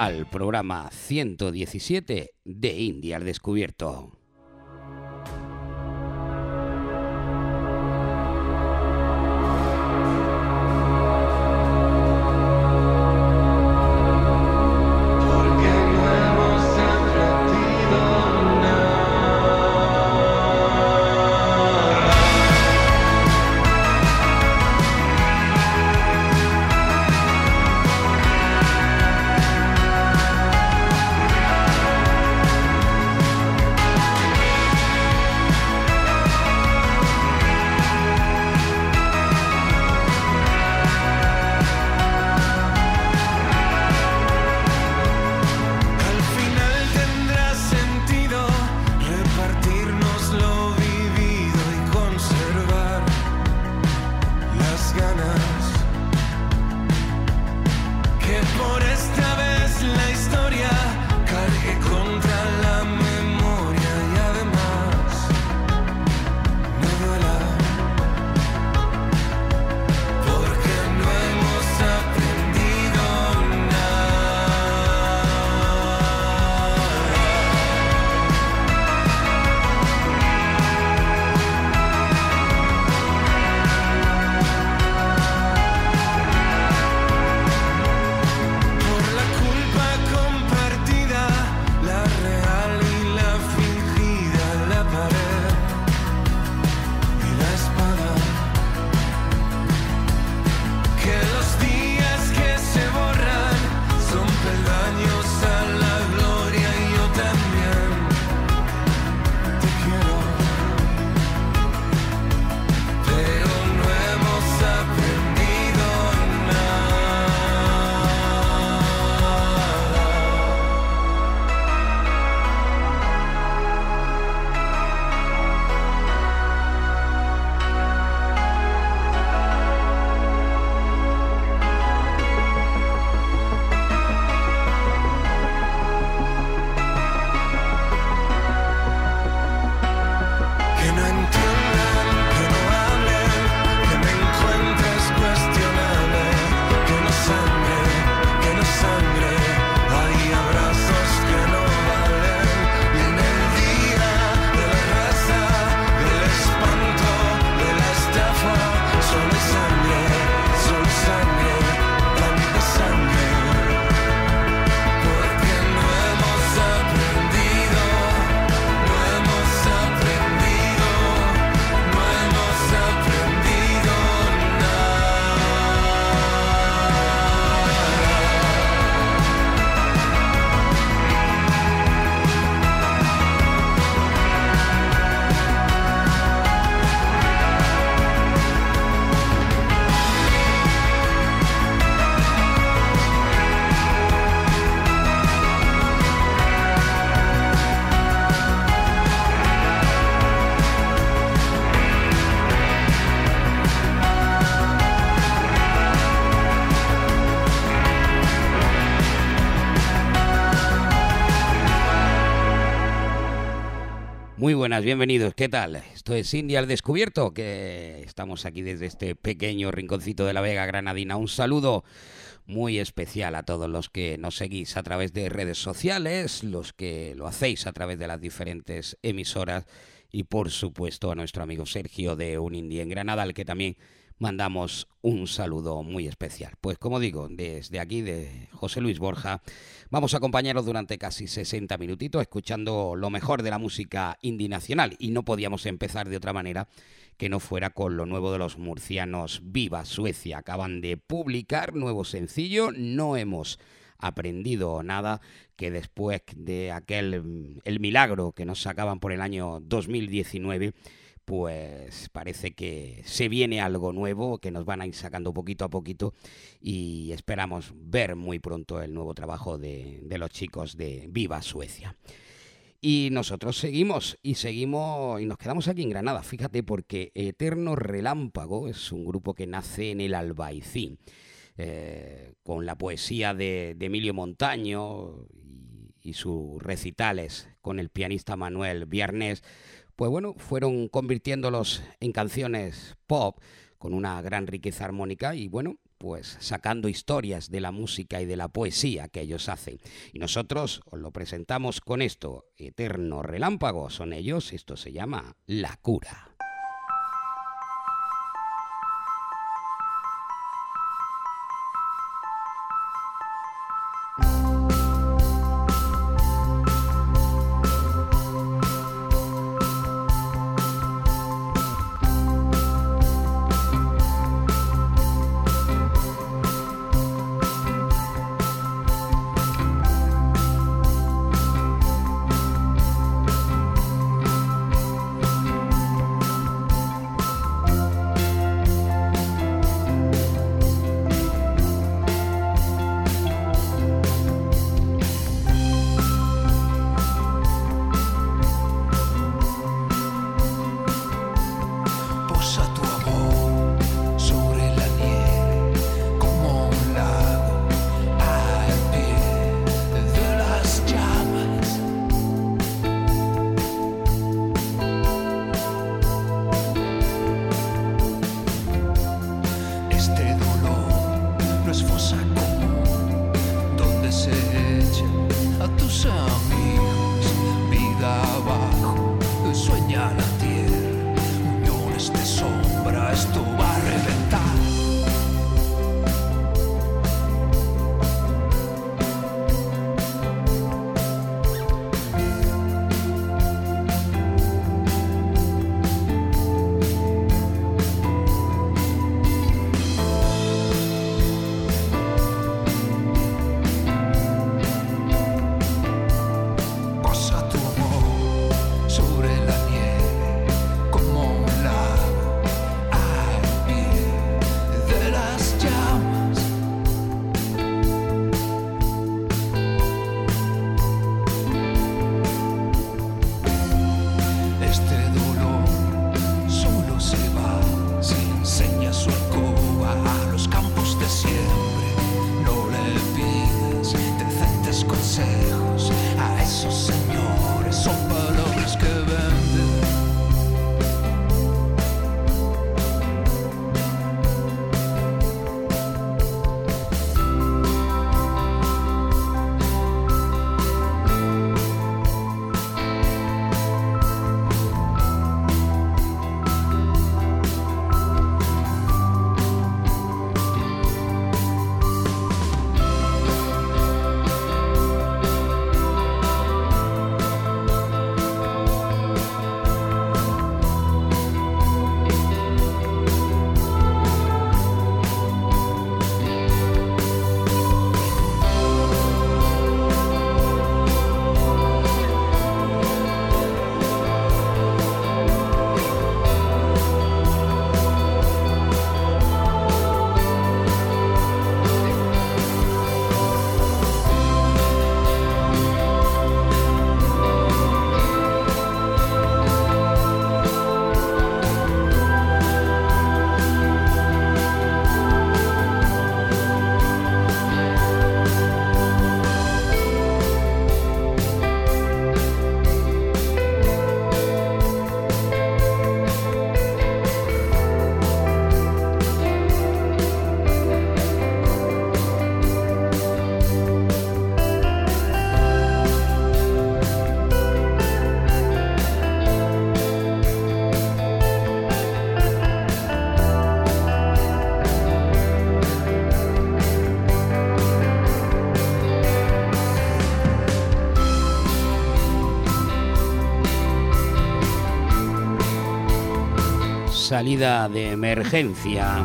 al programa 117 de India al Descubierto. Muy buenas, bienvenidos. ¿Qué tal? Esto es India al Descubierto, que estamos aquí desde este pequeño rinconcito de la Vega Granadina. Un saludo muy especial a todos los que nos seguís a través de redes sociales, los que lo hacéis a través de las diferentes emisoras y por supuesto a nuestro amigo Sergio de Un Indie en Granada, al que también mandamos un saludo muy especial. Pues como digo, desde aquí de José Luis Borja, vamos a acompañaros durante casi 60 minutitos escuchando lo mejor de la música indie nacional y no podíamos empezar de otra manera que no fuera con lo nuevo de los murcianos Viva Suecia. Acaban de publicar nuevo sencillo, no hemos aprendido nada que después de aquel mm, el milagro que nos sacaban por el año 2019 pues parece que se viene algo nuevo que nos van a ir sacando poquito a poquito y esperamos ver muy pronto el nuevo trabajo de, los chicos de Viva Suecia. Y nosotros seguimos y seguimos y nos quedamos aquí en Granada, fíjate, porque Eterno Relámpago es un grupo que nace en el Albaicín, eh, con la poesía de, Emilio Montaño y, y, sus recitales con el pianista Manuel Viernes, pues bueno, fueron convirtiéndolos en canciones pop con una gran riqueza armónica y bueno, pues sacando historias de la música y de la poesía que ellos hacen. Y nosotros os lo presentamos con esto, Eterno Relámpago, son ellos, esto se llama La Cura. Salida de emergencia.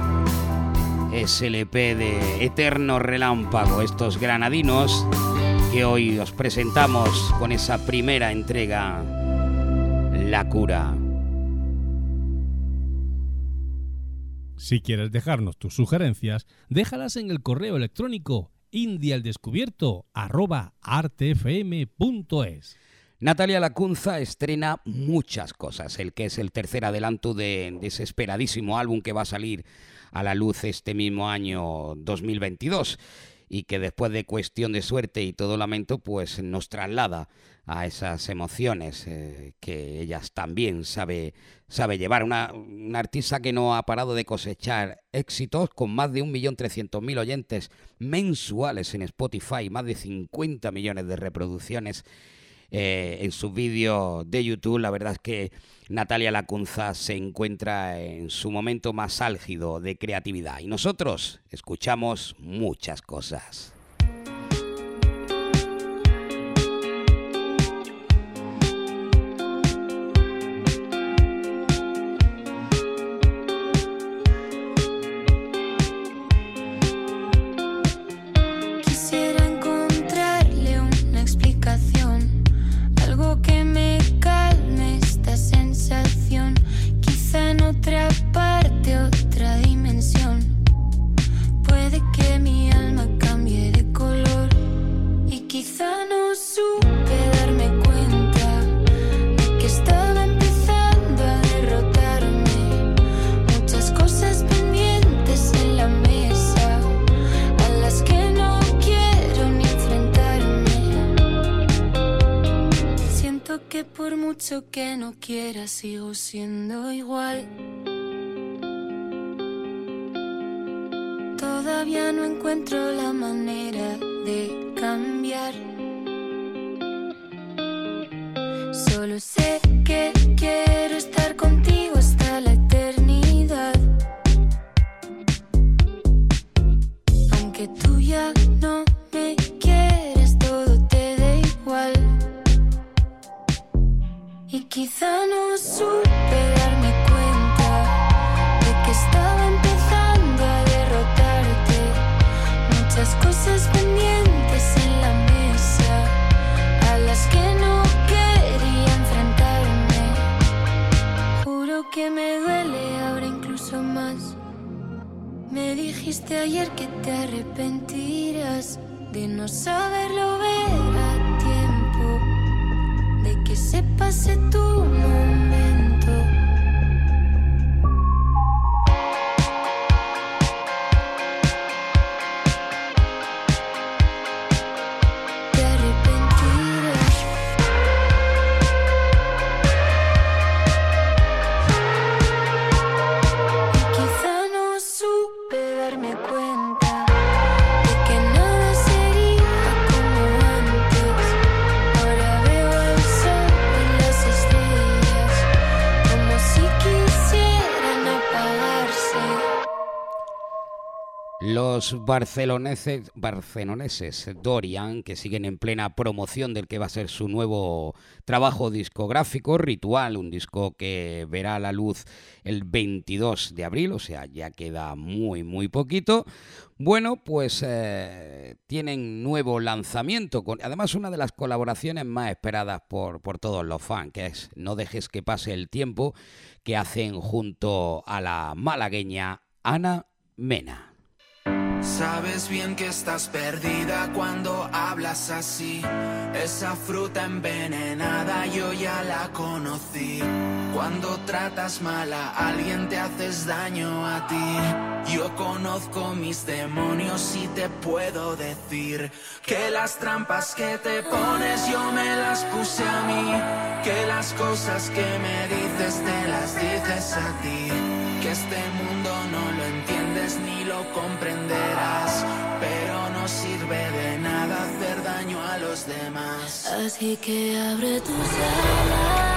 SLP de Eterno Relámpago, estos granadinos que hoy os presentamos con esa primera entrega, La Cura. Si quieres dejarnos tus sugerencias, déjalas en el correo electrónico indialdescubierto artefm.es. Natalia Lacunza estrena muchas cosas, el que es el tercer adelanto de, de ese esperadísimo álbum que va a salir a la luz este mismo año 2022 y que después de cuestión de suerte y todo lamento, pues nos traslada a esas emociones eh, que ellas también sabe, sabe llevar. Una, una, artista que no ha parado de cosechar éxitos con más de 1.300.000 oyentes mensuales en Spotify, más de 50 millones de reproducciones eh, en sus vídeos de YouTube. La verdad es que Natalia Lacunza se encuentra en su momento más álgido de creatividad y nosotros escuchamos muchas cosas. Mucho que no quiera sigo siendo igual. Todavía no encuentro la manera de cambiar. Solo sé que quiero estar contigo quizá no supe darme cuenta de que estaba empezando a derrotarte. Muchas cosas pendientes en la mesa a las que no quería enfrentarme. Juro que me duele ahora incluso más. Me dijiste ayer que te arrepentirás de no saberlo ver de que se pase Los barceloneses, barceloneses Dorian, que siguen en plena promoción del que va a ser su nuevo trabajo discográfico, Ritual, un disco que verá la luz el 22 de abril, o sea, ya queda muy, muy poquito. Bueno, pues eh, tienen nuevo lanzamiento, con, además una de las colaboraciones más esperadas por, por todos los fans, que es No dejes que pase el tiempo, que hacen junto a la malagueña Ana Mena. Sabes bien que estás perdida cuando hablas así. Esa fruta envenenada yo ya la conocí. Cuando tratas mal a alguien te haces daño a ti. Yo conozco mis demonios y te puedo decir que las trampas que te pones yo me las puse a mí. Que las cosas que me dices te las dices a ti. Que este mundo no lo entiendes ni lo comprenderás. Sirve de nada hacer daño a los demás. Así que abre tus alas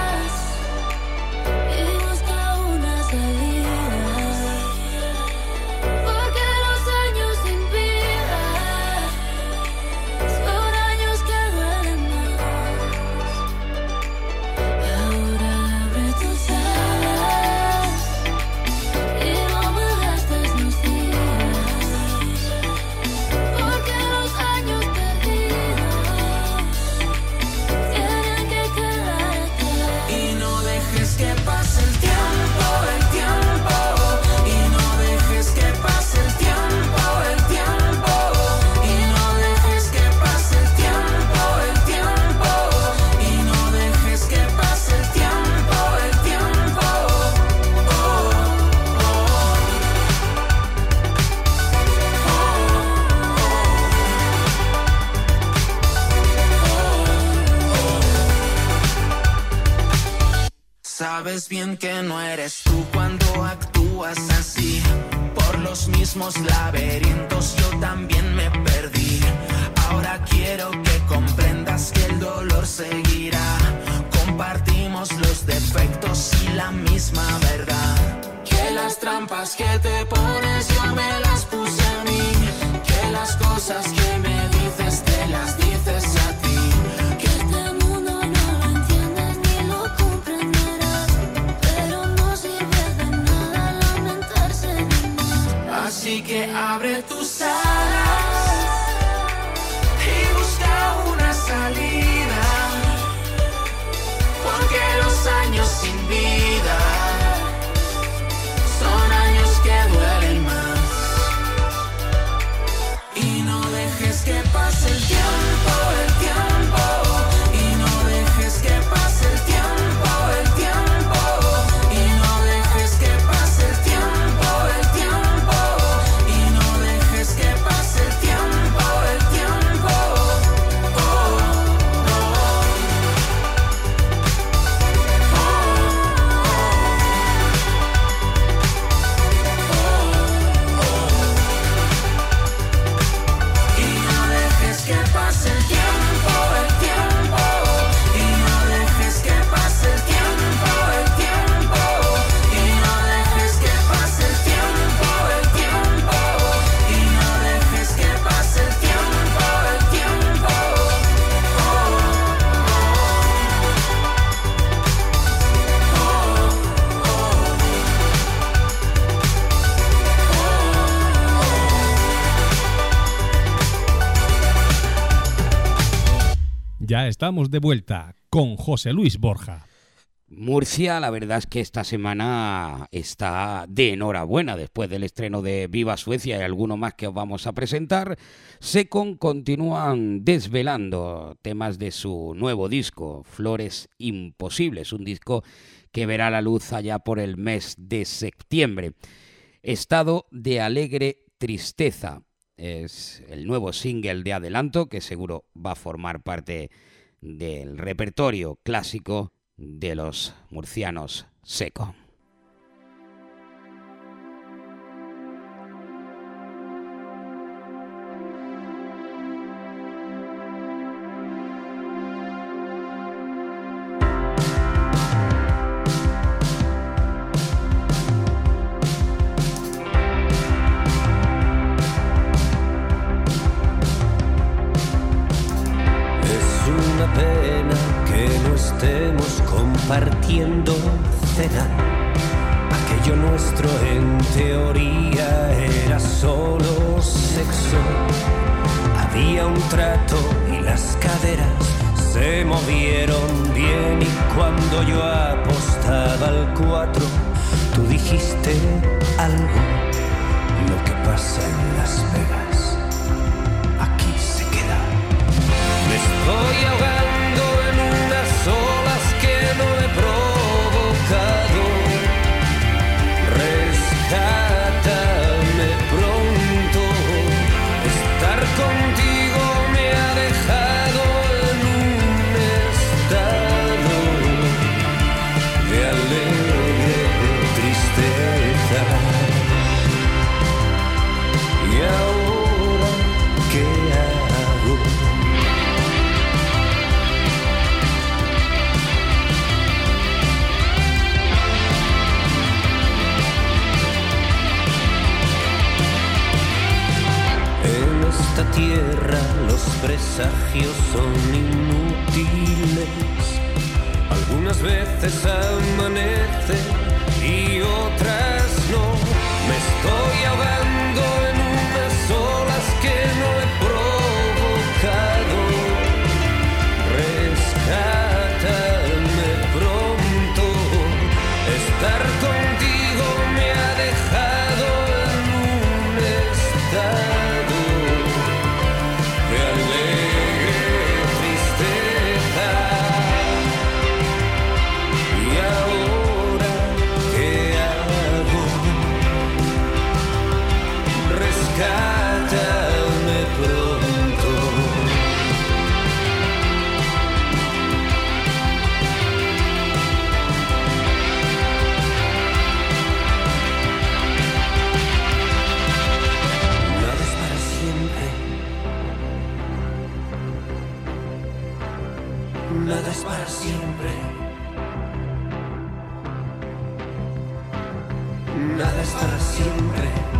estamos de vuelta con José Luis Borja. Murcia, la verdad es que esta semana está de enhorabuena después del estreno de Viva Suecia y alguno más que os vamos a presentar. Secon continúan desvelando temas de su nuevo disco, Flores Imposibles, un disco que verá la luz allá por el mes de septiembre. Estado de alegre tristeza es el nuevo single de adelanto que seguro va a formar parte de del repertorio clásico de los murcianos seco. tú dijiste algo, lo que pasa en Las Vegas. Los presagios son inútiles. Algunas veces amanece Nada es para siempre. Nada es para siempre.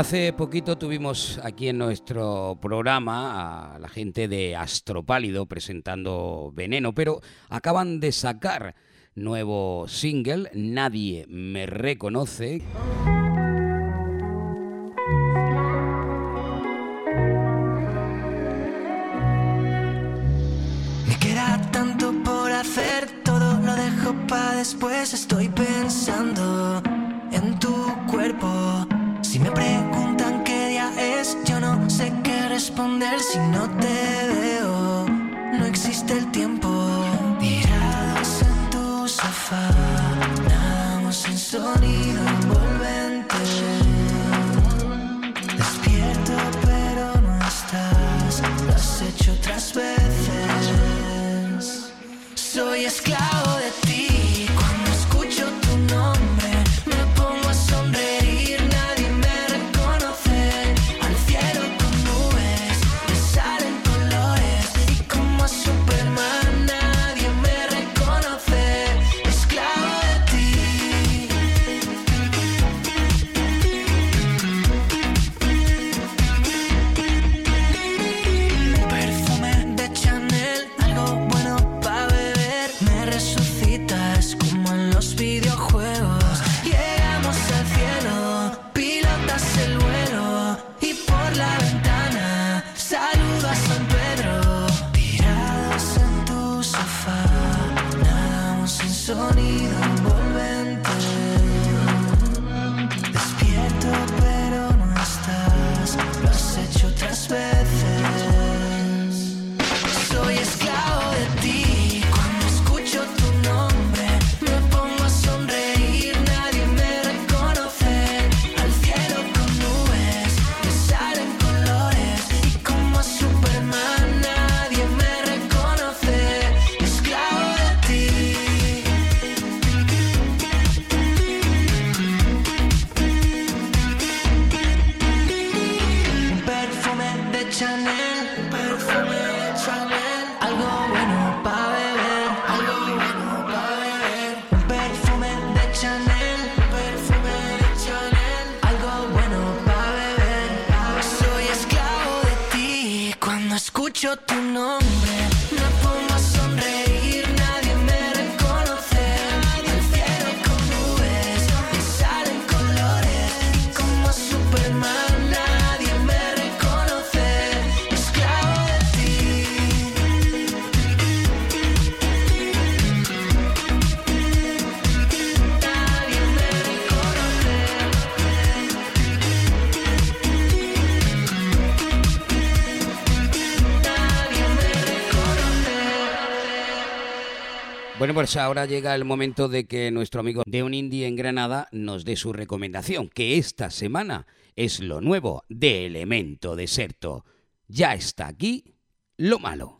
Hace poquito tuvimos aquí en nuestro programa a la gente de Astropálido presentando Veneno, pero acaban de sacar nuevo single, Nadie me reconoce. Me queda tanto por hacer, todo lo dejo para después. Estoy pensando en tu cuerpo. Si me preguntan qué día es, yo no sé qué responder si no te veo. No existe el tiempo. Tirados en tu sofá, nadamos sin sonido pongo Bueno, pues ahora llega el momento de que nuestro amigo de un indie en Granada nos dé su recomendación, que esta semana es lo nuevo de Elemento Deserto. Ya está aquí lo malo.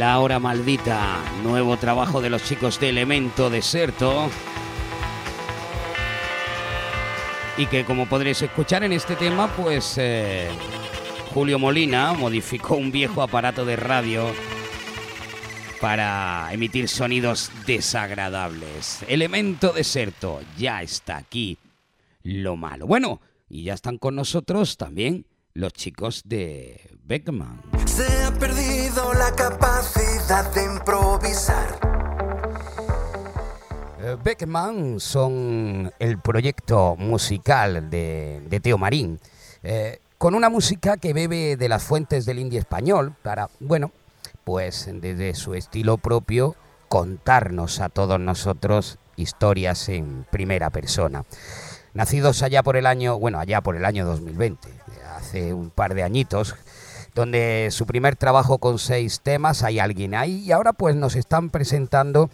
La Hora Maldita, nuevo trabajo de los chicos de Elemento Deserto. Y que como podréis escuchar en este tema, pues eh, Julio Molina modificó un viejo aparato de radio para emitir sonidos desagradables. Elemento Deserto, ya está aquí lo malo. Bueno, y ya están con nosotros también los chicos de Beckman. Se ha perdido la capacidad de improvisar. Eh, Beckman son el proyecto musical de, de Teo Marín, eh, con una música que bebe de las fuentes del indie español para, bueno, pues desde su estilo propio contarnos a todos nosotros historias en primera persona. Nacidos allá por el año, bueno, allá por el año 2020, hace un par de añitos, donde su primer trabajo con seis temas, hay alguien ahí, y ahora pues nos están presentando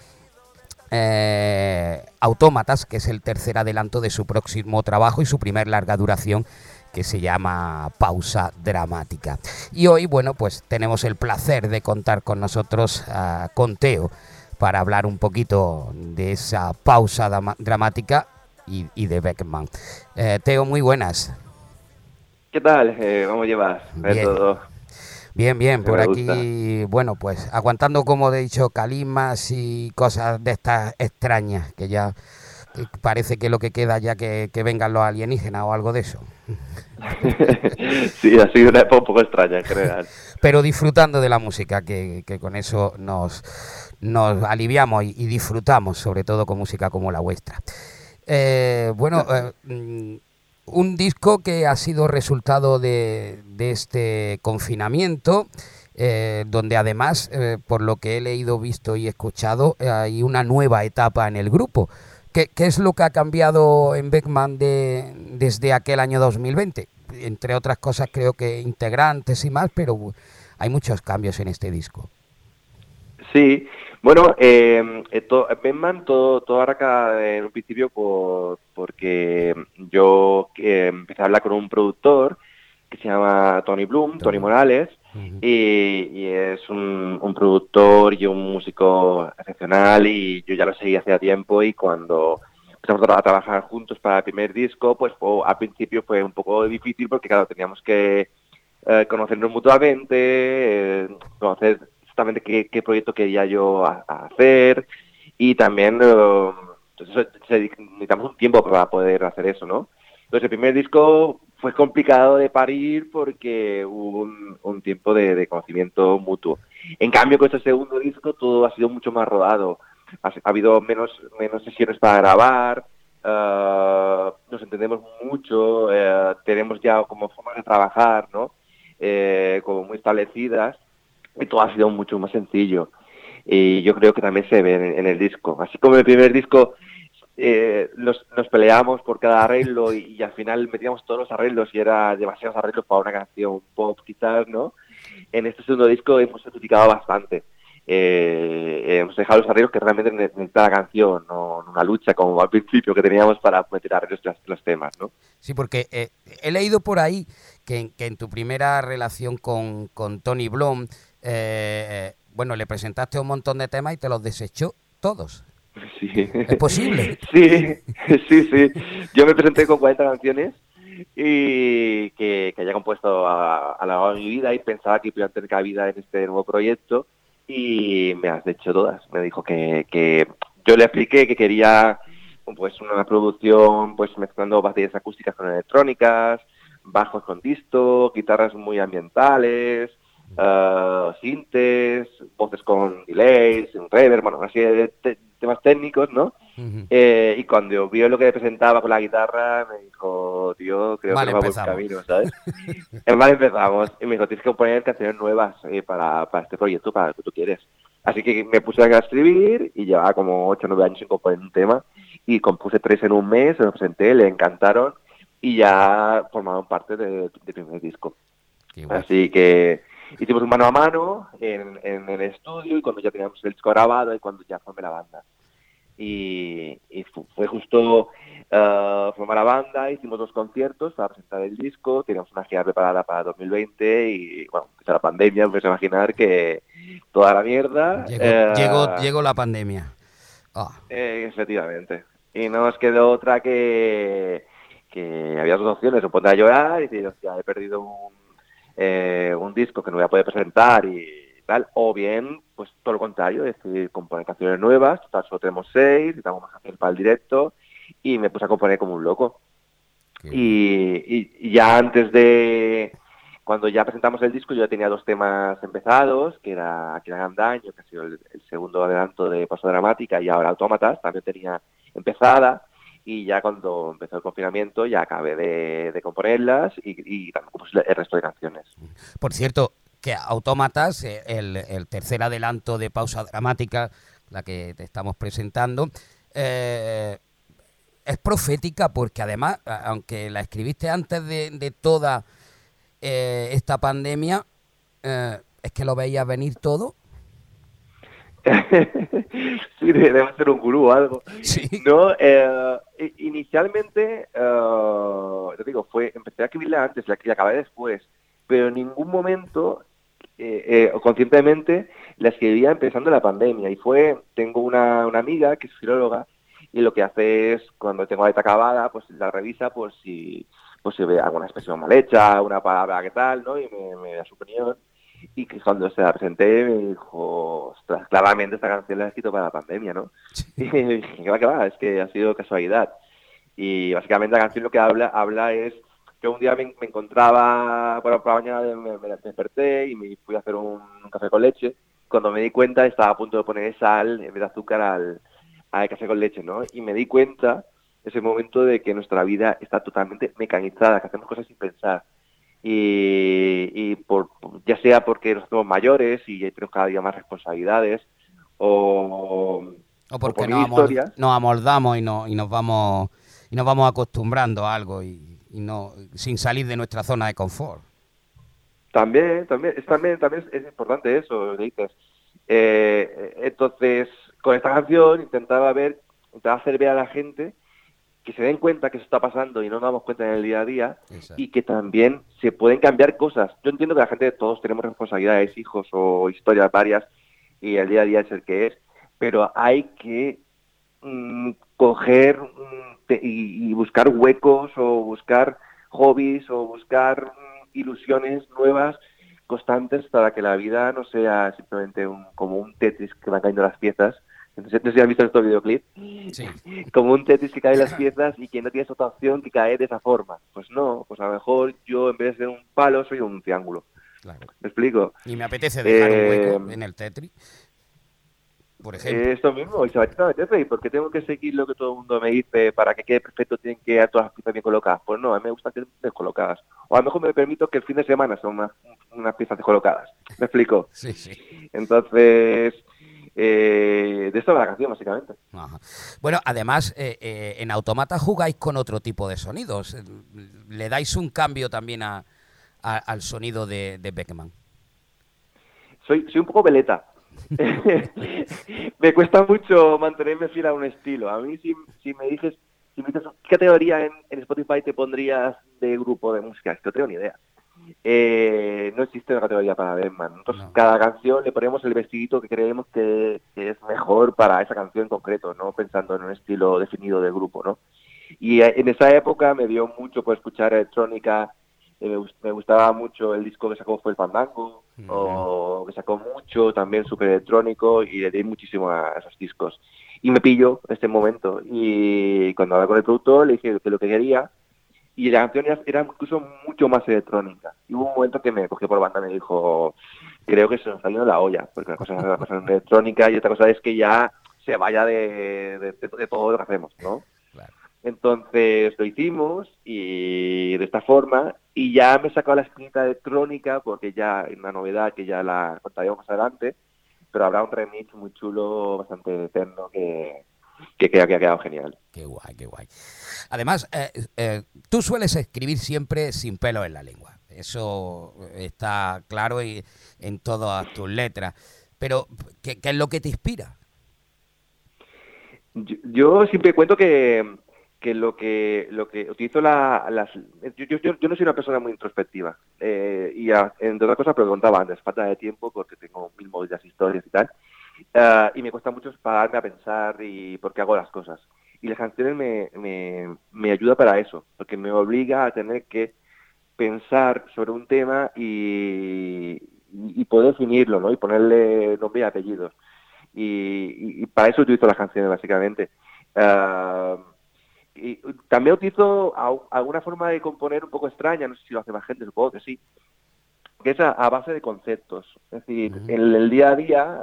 eh, Autómatas, que es el tercer adelanto de su próximo trabajo y su primer larga duración que se llama Pausa Dramática. Y hoy, bueno, pues tenemos el placer de contar con nosotros con Teo para hablar un poquito de esa pausa dramática y, y de Beckman. Eh, Teo, muy buenas. ¿Qué tal? Eh, ¿Cómo llevas? Bien. todo. Bien, bien, por gusta. aquí, bueno, pues aguantando, como he dicho, calimas y cosas de estas extrañas, que ya parece que lo que queda ya que, que vengan los alienígenas o algo de eso. sí, ha sido una época un poco extraña en general. Pero disfrutando de la música, que, que con eso nos, nos aliviamos y, y disfrutamos, sobre todo con música como la vuestra. Eh, bueno, eh, mm, un disco que ha sido resultado de, de este confinamiento, eh, donde además, eh, por lo que he leído, visto y escuchado, hay una nueva etapa en el grupo. ¿Qué, qué es lo que ha cambiado en Beckman de, desde aquel año 2020? Entre otras cosas, creo que integrantes y más, pero hay muchos cambios en este disco. Sí, bueno, eh, eh, to- Batman todo, todo arranca en un principio por, porque yo eh, empecé a hablar con un productor que se llama Tony Bloom, Tony. Morales, y, y es un, un productor y un músico excepcional y yo ya lo seguí hace tiempo y cuando empezamos a tra- a trabajar juntos para el primer disco, pues fue- al principio fue un poco difícil porque claro, teníamos que eh, conocernos mutuamente, eh, conocer exactamente qué, qué proyecto quería yo a- hacer y también eh, necesitamos un tiempo para poder hacer eso, ¿no? Entonces el primer disco fue complicado de parir porque hubo un, tiempo de, conocimiento mutuo. En cambio, con este segundo disco todo ha sido mucho más rodado. Ha, ha habido menos, menos sesiones para grabar, eh, nos entendemos mucho, eh, tenemos ya como formas de trabajar, ¿no? Eh, como muy establecidas y todo ha sido mucho más sencillo. Y yo creo que también se ve en, en el disco. Así como el primer disco eh, nos, nos peleábamos por cada arreglo y, y al final metíamos todos los arreglos y era demasiados arreglos para una canción pop quizás, ¿no? En este segundo disco hemos simplificado bastante. Eh, hemos dejado los arreglos que realmente ne- necesita la canción, no una lucha como al principio que teníamos para meter arreglos los, los temas, ¿no? Sí, porque eh, he leído por ahí que, que en tu primera relación con, con Tony Blom, eh, bueno, le presentaste un montón de temas y te los desechó todos. Sí. ¿Es posible? Sí, sí, sí. Yo me presenté con 40 canciones y que, que había compuesto a, a lo largo de mi vida y pensaba que iban a tener cabida en este nuevo proyecto y me has hecho todas. Me dijo que, que yo le expliqué que quería pues una producción pues mezclando baterías acústicas con electrónicas, bajos con disto, guitarras muy ambientales, eh, sintes, voces con delays, un reverb, bueno, así de te- temas técnicos, ¿no? Eh, y cuando vio lo que presentaba con la guitarra, me dijo, tío, creo Mal que no va por camino, ¿sabes? Es mal empezamos. Y me dijo, tienes que poner canciones nuevas eh, para, para este proyecto, para lo que tú quieres. Así que me puse a escribir y llevaba como 8 o 9 años sin componer un tema. Y compuse tres en un mes, se los presenté, le encantaron y ya formaron parte de- del primer disco. Así que hicimos un mano a mano en, en el estudio y cuando ya teníamos el disco grabado y cuando ya formé la banda. y, y fu- fue justo eh, formar la banda, hicimos dos conciertos para presentar el disco, teníamos una gira preparada para 2020 y bueno, empezó la pandemia, puedes imaginar que toda la mierda. Llegó, eh, llegó, llegó la pandemia. Ah, eh, efectivamente. Y no nos quedó otra que, que había dos opciones, o poner a llorar y decir, hostia, he perdido un, eh, un disco que no voy a poder presentar y tal, o bien, pues todo lo contrario, es decir, componer canciones nuevas, total solo tenemos seis, necesitamos más hacer para el directo, y me puse a componer como un loco. Y, y- y ya antes de, cuando ya presentamos el disco, yo ya tenía dos temas empezados, que era Que hagan daño, que ha sido el, el segundo adelanto de Paso Dramática, y ahora Autómatas, también tenía empezada, y ya cuando empezó el confinamiento ya acabé de, de componerlas y, y también compuse el resto de canciones. Por cierto, que Autómatas, eh, el, el tercer adelanto de pausa dramática, la que te estamos presentando, eh, es profética porque además, aunque la escribiste antes de, de toda eh, esta pandemia, eh, es que lo veías venir todo. sí, debe ser un gurú o algo. Sí. No, eh, inicialmente, eh, te digo, fue, empecé a escribirla antes, la, la acabé después, pero en ningún momento, eh, eh, conscientemente, la escribía empezando la pandemia. Y fue, tengo una, una amiga que es filóloga, y lo que hace es, cuando tengo la letra acabada, pues la revisa por si, por si ve alguna expresión mal hecha, una palabra que tal, ¿no? Y me, me da su opinión. Y que cuando se la presenté me dijo, ostras, claramente esta canción la he escrito para la pandemia, ¿no? Y dije, que va, que va, es que ha sido casualidad. Y básicamente la canción lo que habla, habla es que un día me, me encontraba por la por la mañana, me, me desperté y me fui a hacer un, un café con leche. Cuando me di cuenta estaba a punto de poner sal en vez de azúcar al, al café con leche, ¿no? Y me di cuenta ese momento de que nuestra vida está totalmente mecanizada, que hacemos cosas sin pensar. Y, y por, ya sea porque nos hacemos mayores y tenemos cada día más responsabilidades, o, O porque por nos, amol- amoldamos y, no, y nos vamos y nos vamos acostumbrando a algo y, y no sin salir de nuestra zona de confort. También, también, es, también, también es, es importante eso, dices. Eh, entonces, con esta canción intentaba ver, intentaba hacer ver a la gente que se den cuenta que eso está pasando y no nos damos cuenta en el día a día Exacto. y que también se pueden cambiar cosas. Yo entiendo que la gente, todos tenemos responsabilidades, hijos o historias varias y el día a día es el que es, pero hay que mm, coger mm, te- y, y buscar huecos o buscar hobbies o buscar mm, ilusiones nuevas constantes para que la vida no sea simplemente un, como un Tetris que van cayendo las piezas. Entonces, no sé si has visto este videoclip, Sí. como un Tetris que cae las piezas y que no tienes otra opción que caer de esa forma. Pues no, pues a lo mejor yo en vez de ser un palo soy un triángulo. Claro. ¿Me explico? Y me apetece dejar un hueco Eh, en el Tetris. Por ejemplo. Eh, esto mismo, y se va a Tetris, porque tengo que seguir lo que todo el mundo me dice para que quede perfecto, tienen que quedar todas las piezas bien colocadas. Pues no, a mí me gusta que estén descolocadas. O a lo mejor me permito que el fin de semana son unas, unas piezas descolocadas. ¿Me explico? Sí, sí. Entonces, eh, de la canción, básicamente. Ajá. Bueno, además, eh, eh, en Automata jugáis con otro tipo de sonidos. Eh, Le dais un cambio también a, a- al sonido de, de Beckman. Soy, soy un poco veleta. me cuesta mucho mantenerme fiel a un estilo. A mí, si, si me dices, si me dices, ¿qué categoría en, en Spotify te pondrías de grupo de música? Es que no tengo ni idea. Eh, no existe una categoría para Batman. Nosotros No. cada canción le ponemos el vestidito que creemos que, que es mejor para esa canción en concreto, no pensando en un estilo definido del grupo, ¿no? Y eh, en esa época me dio mucho por escuchar electrónica, eh, me, gust- me gustaba mucho el disco que sacó fue el Fandango, Ujú. o que sacó mucho, también súper electrónico, y le di muchísimo a esos discos. Y me pilló en este momento, y cuando hablé con el productor le dije que lo que quería, y la canción era, era incluso mucho más electrónica. Y hubo un momento que me cogió por banda y me dijo, creo que se nos está yendo la olla, porque una cosa es la cosa electrónica y otra cosa es que ya se vaya de, de- de- de todo lo que hacemos, ¿no? Claro. Entonces lo hicimos y de esta forma y ya me he sacado la espinita electrónica porque ya hay una novedad que ya la contaremos más adelante, pero habrá un remix muy chulo, bastante eterno que, que creo que ha quedado genial. Qué guay, qué guay. Además, eh, eh, tú sueles escribir siempre sin pelo en la lengua. Eso está claro y- en todas tus letras. Pero, ¿qué, qué es lo que te inspira? Yo, yo siempre cuento que, que lo que lo que utilizo la, las yo, yo, yo- yo no soy una persona muy introspectiva eh, y a- entre otras cosas preguntaba antes falta de tiempo porque tengo mil movidas historias y tal Ah, y me cuesta mucho pararme a pensar y por qué hago las cosas y las canciones me, me, me ayuda para eso porque me obliga a tener que pensar sobre un tema y, y poder definirlo ¿no? y ponerle nombre y apellidos y, y- para eso utilizo las canciones básicamente Ah, y también utilizo alguna forma de componer un poco extraña, no sé si lo hace más gente, supongo que sí, que es a, a base de conceptos. Es decir, en el día a día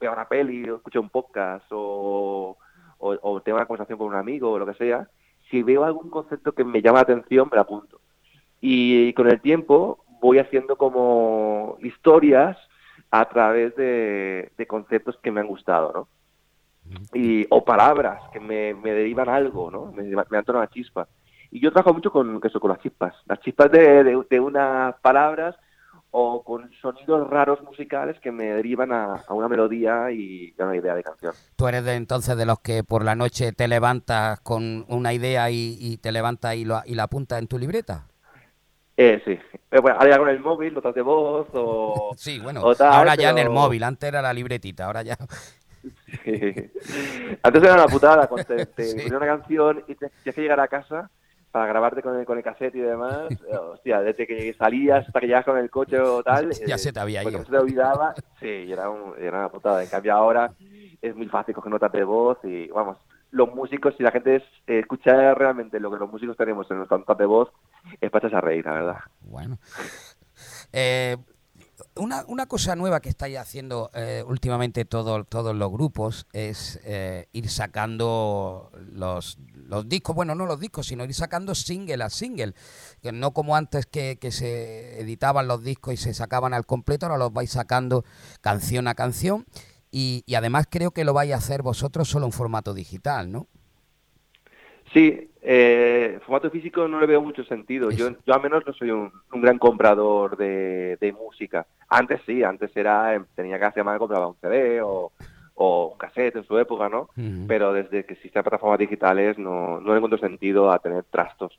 veo una peli, o escucho un podcast o, o, o tengo una conversación con un amigo o lo que sea, si veo algún concepto que me llama la atención, me lo apunto. Y con el tiempo voy haciendo como historias a través de, de conceptos que me han gustado, ¿no? y, o palabras que me, me derivan algo, ¿no? Me, me dan una chispa. Y yo trabajo mucho con eso, con las chispas. Las chispas de, de unas palabras o con sonidos raros musicales que me derivan a, a una melodía y a una idea de canción. Tú eres de entonces de los que por la noche te levantas con una idea y, y te levantas y, lo, y la apuntas en tu libreta. Eh, sí. Eh, bueno, ahora ya con el móvil, notas de voz o... Sí, bueno, o tal, ahora ya en el móvil, antes era la libretita, ahora ya... Antes era una putada, cuando te, te Sí. ponía una canción y te- tienes que llegar a casa para grabarte con el, con el cassette y demás. eh, Hostia, desde que salías hasta que llegas con el coche o tal. Ya eh, se te había ido. se te olvidaba. Sí, era, un- era una putada. En cambio ahora es muy fácil coger notas de voz y vamos. Los músicos, si la gente es, eh, escucha realmente lo que los músicos tenemos en nuestras notas de voz, es para echarse a reír, la verdad. Bueno. Eh, una, una cosa nueva que estáis haciendo eh, últimamente todo- todos los grupos es eh, ir sacando los, los discos, bueno, no los discos, sino ir sacando single a single. Que no como antes que, que se editaban los discos y se sacaban al completo, ahora los vais sacando canción a canción. Y, y además creo que lo vais a hacer vosotros solo en formato digital, ¿no? Sí, eh, formato físico no le veo mucho sentido. Yo, yo al menos no soy un, un gran comprador de, de música. Antes sí, antes era eh, tenía que hacer más compraba un CD o, o un cassette en su época, ¿no? Pero desde que existen plataformas digitales no, no le encuentro sentido a tener trastos.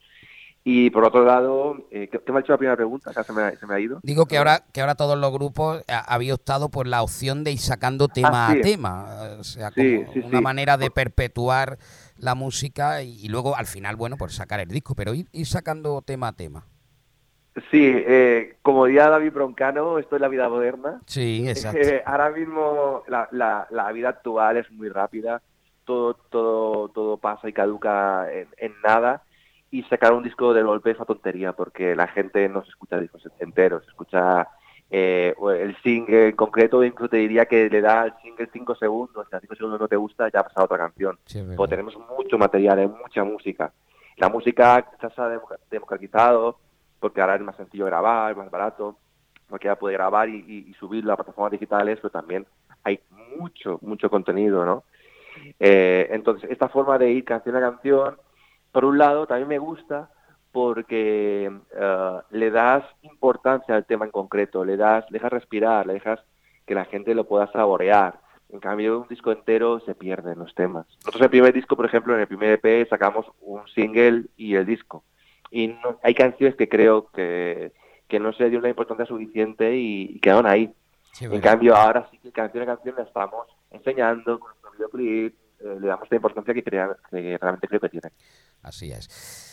Y por otro lado, eh, ¿qué, qué me ha hecho la primera pregunta? Acá se me, ha- se me ha ido. Digo que ahora, que ahora todos los grupos ha- había optado por la opción de ir sacando tema Ah, sí. a tema, o sea, como Sí, sí, una sí. manera de perpetuar la música y, y luego al final, bueno, por sacar el disco, pero ir, ir sacando tema a tema. Sí, eh, como diría David Broncano, esto es la vida moderna. Sí, exacto. Eh, ahora mismo la, la, la vida actual es muy rápida, todo, todo, todo pasa y caduca en, en nada y sacar un disco de golpe es una tontería porque la gente no se escucha discos enteros, se escucha eh, el single en concreto, incluso te diría que le da al single 5 segundos, si a 5 segundos no te gusta ya ha pasado otra canción. Sí, tenemos mucho material, hay mucha música. La música ya se ha democ- democratizado porque ahora es más sencillo grabar, más barato, cualquiera puede grabar y, y- y subirlo a plataformas digitales, pero también hay mucho, mucho contenido, ¿no? Eh, entonces, esta forma de ir canción a canción, por un lado, también me gusta porque eh, le das importancia al tema en concreto, le das, le dejas respirar, le dejas que la gente lo pueda saborear. En cambio, un disco entero se pierden los temas. Nosotros el primer disco, por ejemplo, en el primer EP sacamos un single y el disco. Y no- hay canciones que creo que, que no se dio la importancia suficiente y, y quedaron ahí. Sí, En cambio, ahora sí que canción a canción la estamos enseñando con nuestro videoclip, eh, le damos la importancia que, crea- que realmente creo que tiene. Así es.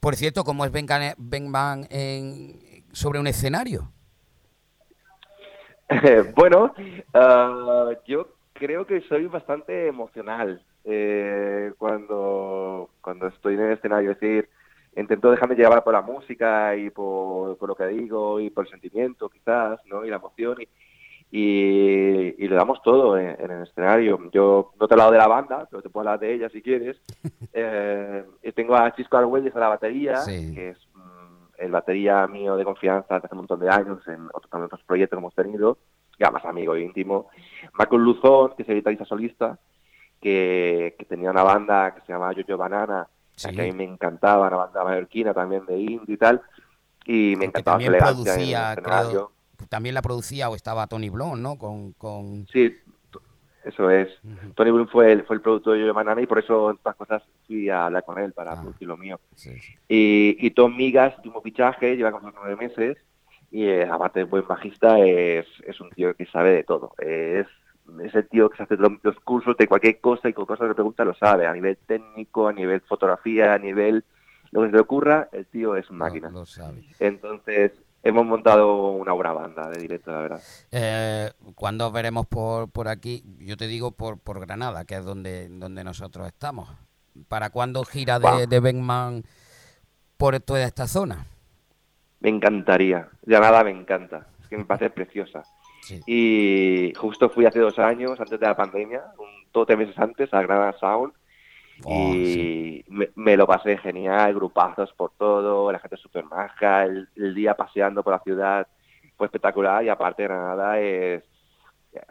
Por cierto, ¿cómo es Ben, Ben Van en- sobre un escenario? bueno, ah, yo creo que soy bastante emocional eh, cuando, cuando estoy en el escenario. Es decir, intento dejarme llevar por la música y por, por lo que digo y por el sentimiento quizás, ¿no? Y la emoción y, y, y le damos todo en, en el escenario. Yo no te he hablado de la banda, pero te puedo hablar de ella si quieres. Eh, y tengo a Chisco Argüelles a la batería, Sí. que es mm, el batería mío de confianza desde hace un montón de años en otros, en otros proyectos que hemos tenido, ya más amigo íntimo. Marco Luzón, que es el guitarrista solista, que, que tenía una banda que se llamaba Yo-Yo Banana, Sí. que a mí me encantaba, una banda mallorquina también de indie y tal, y me Que encantaba su también elegancia en el producía, escenario. creo, también la producía o estaba Tony Blon, ¿no? Con, con... Sí, eso es. Tony Bloom fue el, fue el productor de Yo Manana y por eso estas cosas fui a hablar con él para Ah. producir lo mío. Sí, sí. Y, y Tom Migas, último fichaje, lleva como nueve meses y eh, aparte de buen bajista es, es un tío que sabe de todo. Es, es el tío que se hace los, los cursos de cualquier cosa y con cosas que pregunta lo sabe, a nivel técnico, a nivel fotografía, a nivel lo que se le ocurra, el tío es una máquina. Sabe. Entonces hemos montado una buena banda de directo, la verdad. Eh, cuando os veremos por, por aquí? Yo te digo por, por Granada, que es donde, donde nosotros estamos. ¿Para cuándo gira de, de Beckman por toda esta zona? Me encantaría. Granada me encanta. Es que me parece preciosa. Sí. Y justo fui hace dos años, antes de la pandemia, un dos tres meses antes, a Granada Sound. Oh, y me, me lo pasé genial, grupazos por todo, la gente súper maja, el, el día paseando por la ciudad fue espectacular y aparte Granada es,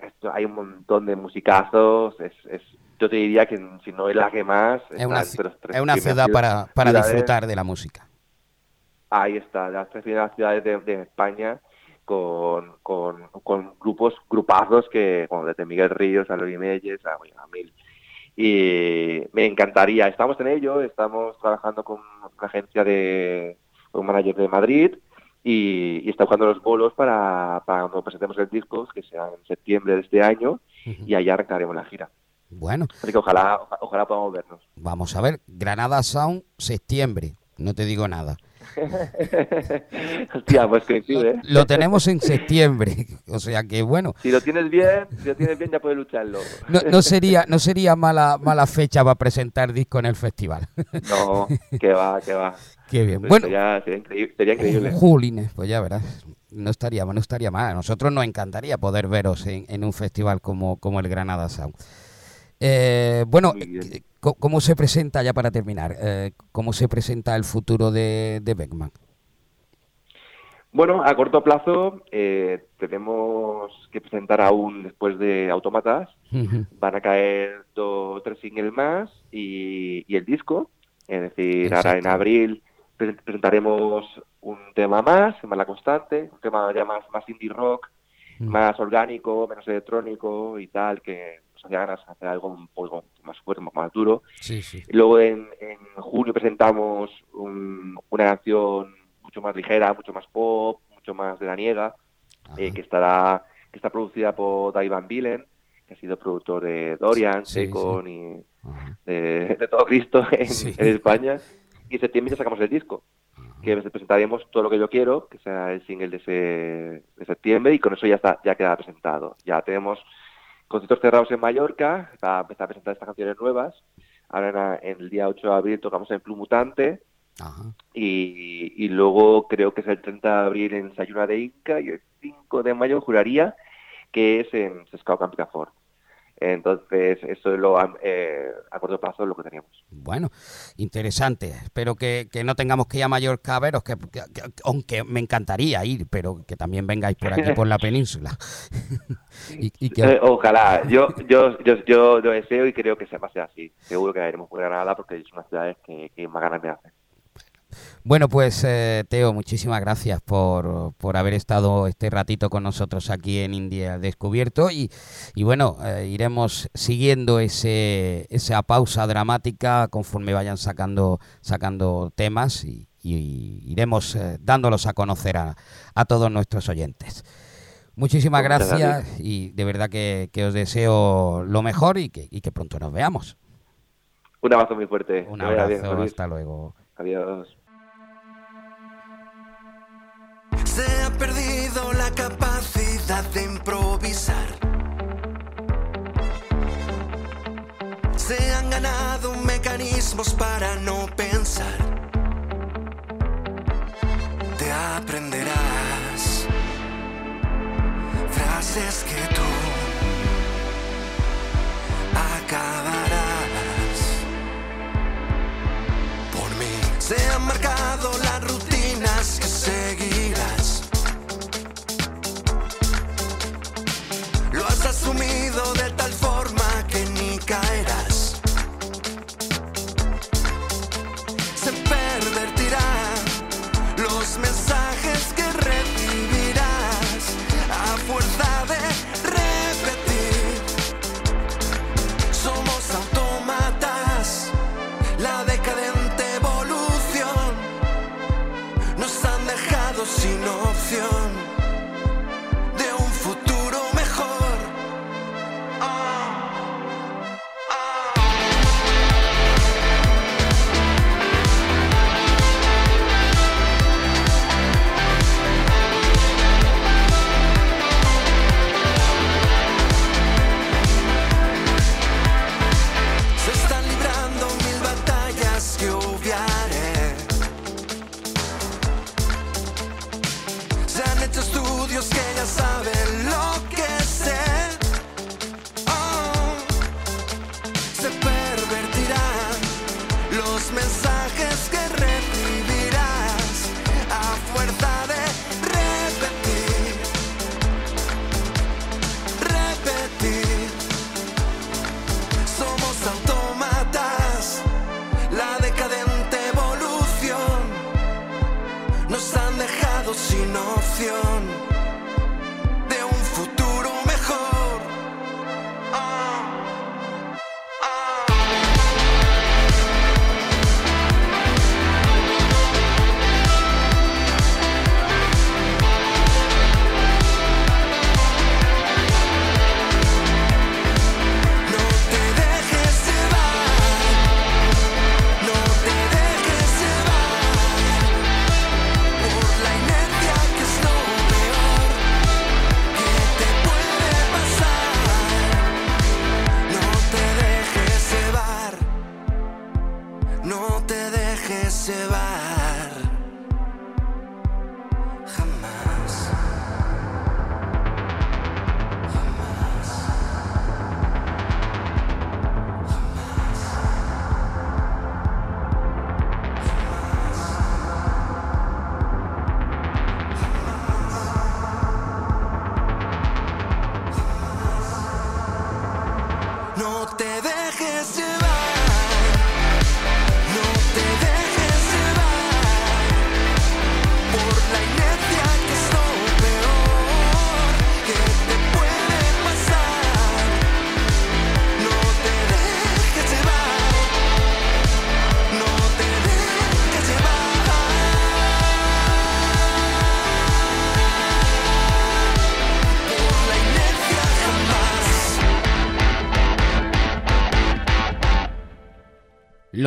esto- hay un montón de musicazos, es, es, yo te diría que si no es la que más, Es una, es una ciudad para, para ciudades. disfrutar de la música. Ahí está, las tres primeras ciudades de, de España con, con, con grupos, grupazos que, como desde Miguel Ríos a Lori Meyes, a, bueno, a Mil. Y me encantaría, estamos en ello, estamos trabajando con una agencia de, con un manager de Madrid y, y está buscando los bolos para, para cuando presentemos el disco, que será en septiembre de este año, y allá arrancaremos la gira. Bueno, Así que ojalá, oja- ojalá podamos vernos. vamos a ver. Granada Sound, septiembre. No te digo nada. Hostia, pues coincide. ¿eh? Lo tenemos en septiembre. O sea que bueno, Si lo tienes bien, si lo tienes bien ya puedes lucharlo. no, no sería, no sería mala, mala fecha para presentar disco en el festival. No, que va, que va. Qué bien. Pues Bueno, sería, sería increíble. Sería increíble. Julines, pues ya verás. No estaría, no estaría mal. A nosotros nos encantaría poder veros en, en un festival como, como el Granada Sound. Eh, bueno, eh, ¿cómo se presenta, ya para terminar, eh, cómo se presenta el futuro de, de Beckman? Bueno, a corto plazo eh, tenemos que presentar aún después de Autómatas. Ujú. Van a caer dos tres singles más y, y el disco. Es decir, Exacto. ahora en abril pre- presentaremos un tema más, La Constante, un tema ya más, más indie rock, Mm. más orgánico, menos electrónico y tal, que hacía ganas de hacer algo un poco más fuerte, más duro. Sí, sí. Luego en, en junio presentamos un- una canción mucho más ligera, mucho más pop, mucho más de la niega, eh, que estará que está producida por Dave Van que ha sido productor de Dorian, Sí, Secon y de, de todo Cristo en, en España. Y en septiembre ya sacamos el disco, que presentaremos todo lo que yo quiero, que sea el single de, ese, de septiembre, y con eso ya está ya queda presentado. Ya tenemos conciertos cerrados en Mallorca, para empezar a presentar estas canciones nuevas. Ahora en, el día 8 de abril tocamos en Plumutante, Ajá. y, y luego creo que es el 30 de abril en Sayuna de Inca, y el 5 de mayo juraría que es en Sescao Campicafort. Entonces, eso es lo a, eh, a corto plazo es lo que tenemos. Bueno, interesante. Espero que, que no tengamos que ir a Mallorca a veros, que, que- que- aunque me encantaría ir, pero que también vengáis por aquí, por la península. y, Eh, ojalá, yo, yo, yo, yo lo deseo y creo que se ser así. Seguro que iremos por Granada porque es una ciudad que, que más ganas me hace. Bueno, pues eh, Teo, muchísimas gracias por, por haber estado este ratito con nosotros aquí en India Descubierto y, y bueno, eh, iremos siguiendo ese, esa pausa dramática conforme vayan sacando, sacando temas y, y iremos eh, dándolos a conocer a, a todos nuestros oyentes. Muchísimas gracias gracias. y de verdad que, que os deseo lo mejor y que, y que pronto nos veamos. Un abrazo muy fuerte. Un bien, abrazo, Luis. hasta luego. Adiós. Se ha perdido la capacidad de improvisar. Se han ganado mecanismos para no pensar. Te aprenderás frases que tú acabarás por mí. Se han marcado las rutinas que seguirás. Has asumido de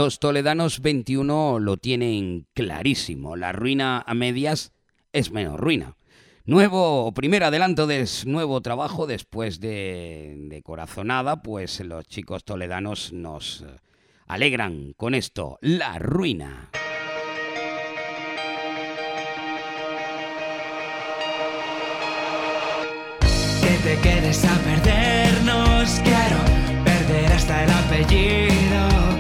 Los toledanos 21 lo tienen clarísimo. La ruina a medias es menos ruina. Nuevo, primer adelanto de nuevo trabajo después de, Corazonada, pues los chicos toledanos nos eh, alegran con esto, La Ruina. Que te quedes a perdernos, perder hasta el apellido.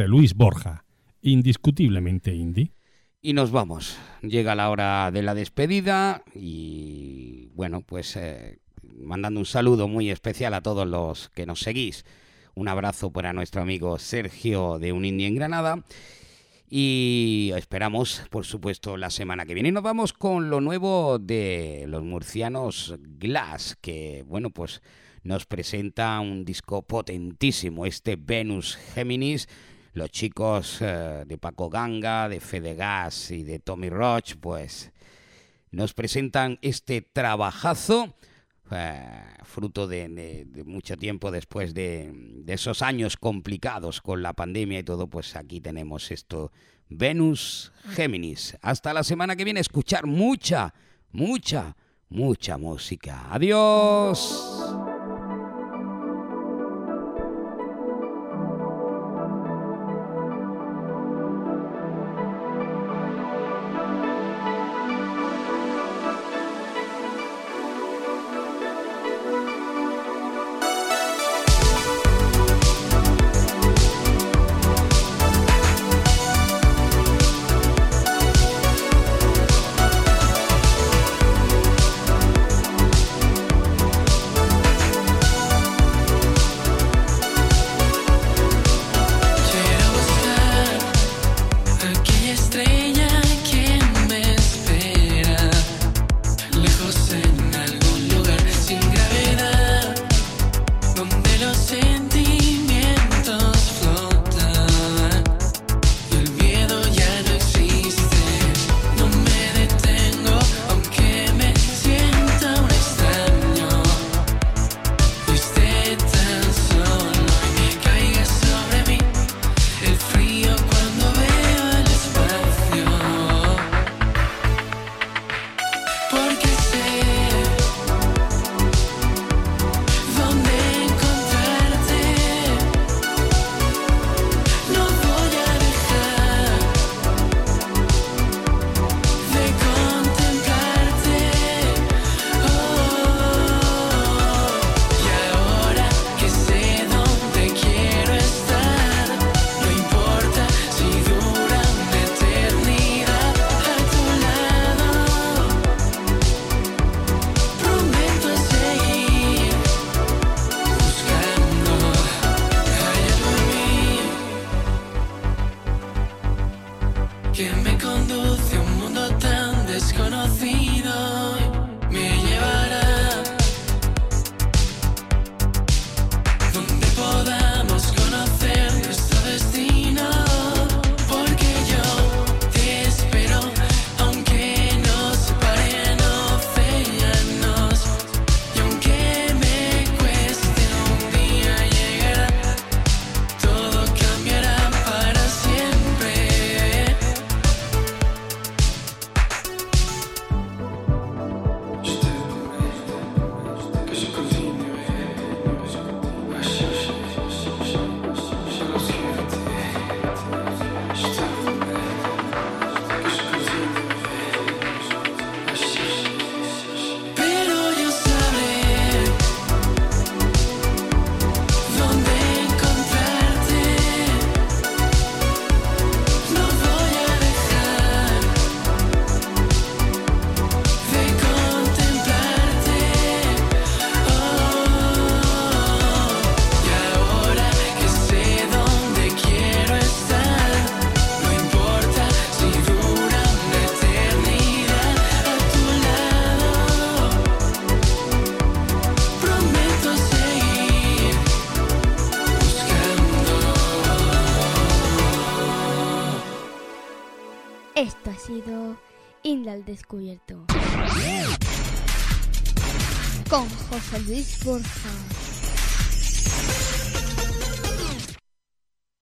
Luis Borja, indiscutiblemente indie. Y nos vamos. Llega la hora de la despedida y bueno, pues eh, mandando un saludo muy especial a todos los que nos seguís. Un abrazo para nuestro amigo Sergio de Un Indie en Granada. Y esperamos, por supuesto, la semana que viene. Y nos vamos con lo nuevo de los murcianos Glass, que, bueno, pues nos presenta un disco potentísimo, este Venus Géminis los chicos eh, de Paco Ganga, de Fedegas y de Tommy Roch, pues nos presentan este trabajazo, eh, fruto de, mucho tiempo después de, de, esos años complicados con la pandemia y todo, pues aquí tenemos esto, Venus Géminis. Hasta la semana que viene, escuchar mucha, mucha, mucha música. Adiós. descubierto. Con José Luis Borja.